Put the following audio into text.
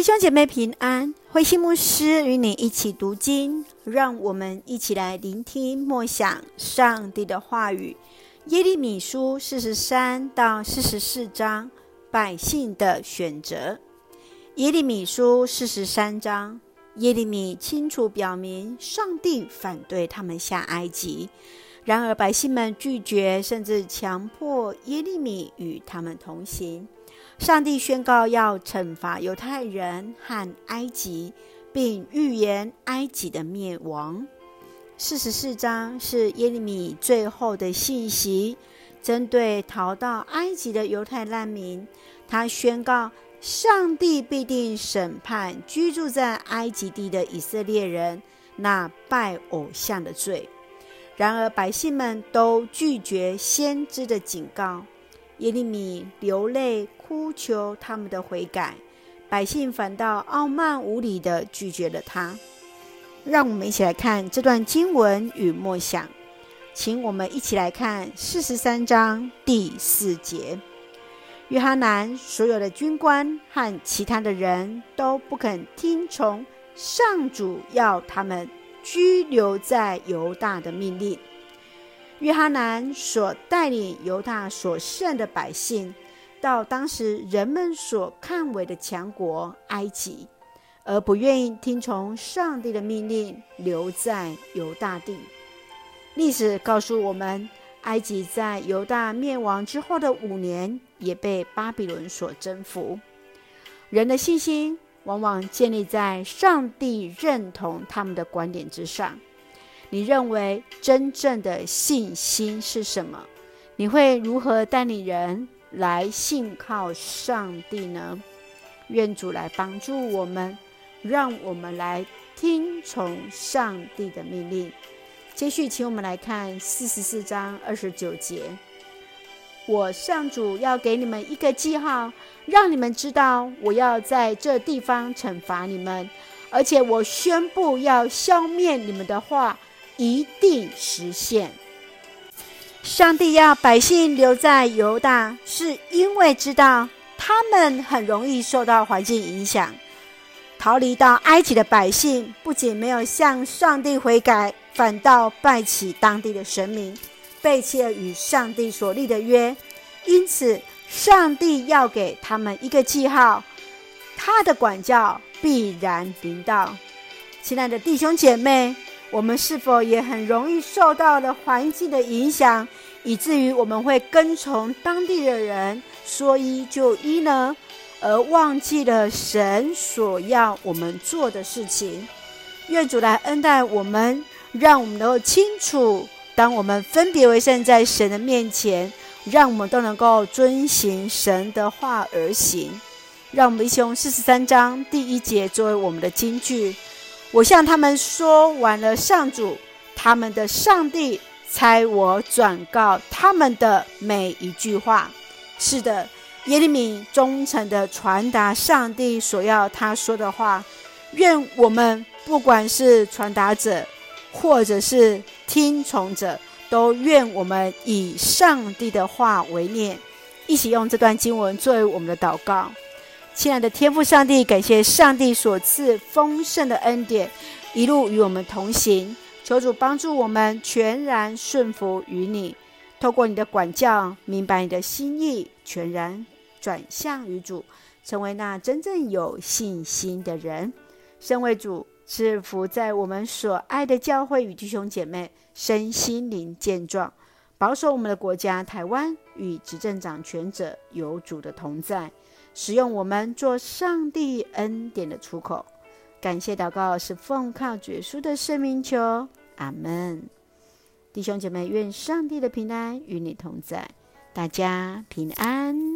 弟兄姐妹平安，慧馨牧师与你一起读经，让我们一起来聆听默想上帝的话语。耶利米书四十三到四十四章，百姓的选择。耶利米书四十三章，耶利米清楚表明上帝反对他们下埃及，然而百姓们拒绝，甚至强迫耶利米与他们同行。上帝宣告要惩罚犹太人和埃及，并预言埃及的灭亡。四十四章是耶利米最后的信息，针对逃到埃及的犹太难民，他宣告上帝必定审判居住在埃及地的以色列人那拜偶像的罪。然而百姓们都拒绝先知的警告。耶利米流泪哭求他们的悔改，百姓反倒傲慢无礼地拒绝了他。让我们一起来看这段经文与默想，请我们一起来看四十三章第四节。约哈南所有的军官和其他的人都不肯听从上主要他们居留在犹大的命令。约哈难所带领犹大所剩的百姓，到当时人们所看为的强国埃及，而不愿意听从上帝的命令，留在犹大地。历史告诉我们，埃及在犹大灭亡之后的五年，也被巴比伦所征服。人的信心往往建立在上帝认同他们的观点之上。你认为真正的信心是什么？你会如何带领人来信靠上帝呢？愿主来帮助我们，让我们来听从上帝的命令。接续，请我们来看四十四章二十九节：我上主要给你们一个记号，让你们知道我要在这地方惩罚你们，而且我宣布要消灭你们的话。一定实现。上帝要百姓留在犹大，是因为知道他们很容易受到环境影响。逃离到埃及的百姓，不仅没有向上帝悔改，反倒拜起当地的神明，背弃了与上帝所立的约。因此，上帝要给他们一个记号，他的管教必然临到。亲爱的弟兄姐妹。我们是否也很容易受到了环境的影响，以至于我们会跟从当地的人说一就一呢？而忘记了神所要我们做的事情。愿主来恩待我们，让我们能够清楚，当我们分别为圣在神的面前，让我们都能够遵行神的话而行。让我们一起用四十三章第一节作为我们的金句。我向他们说完了，上主，他们的上帝差我转告他们的每一句话。是的，耶利米忠诚地传达上帝所要他说的话。愿我们不管是传达者，或者是听从者，都愿我们以上帝的话为念，一起用这段经文作为我们的祷告。亲爱的天父上帝，感谢上帝所赐丰盛的恩典，一路与我们同行。求主帮助我们全然顺服于你，透过你的管教，明白你的心意，全然转向于主，成为那真正有信心的人。身为主是福在我们所爱的教会与弟兄姐妹身心灵健壮，保守我们的国家台湾与执政掌权者有主的同在。使用我们做上帝恩典的出口，感谢祷告是奉靠主耶稣的圣名求，阿门。弟兄姐妹，愿上帝的平安与你同在，大家平安。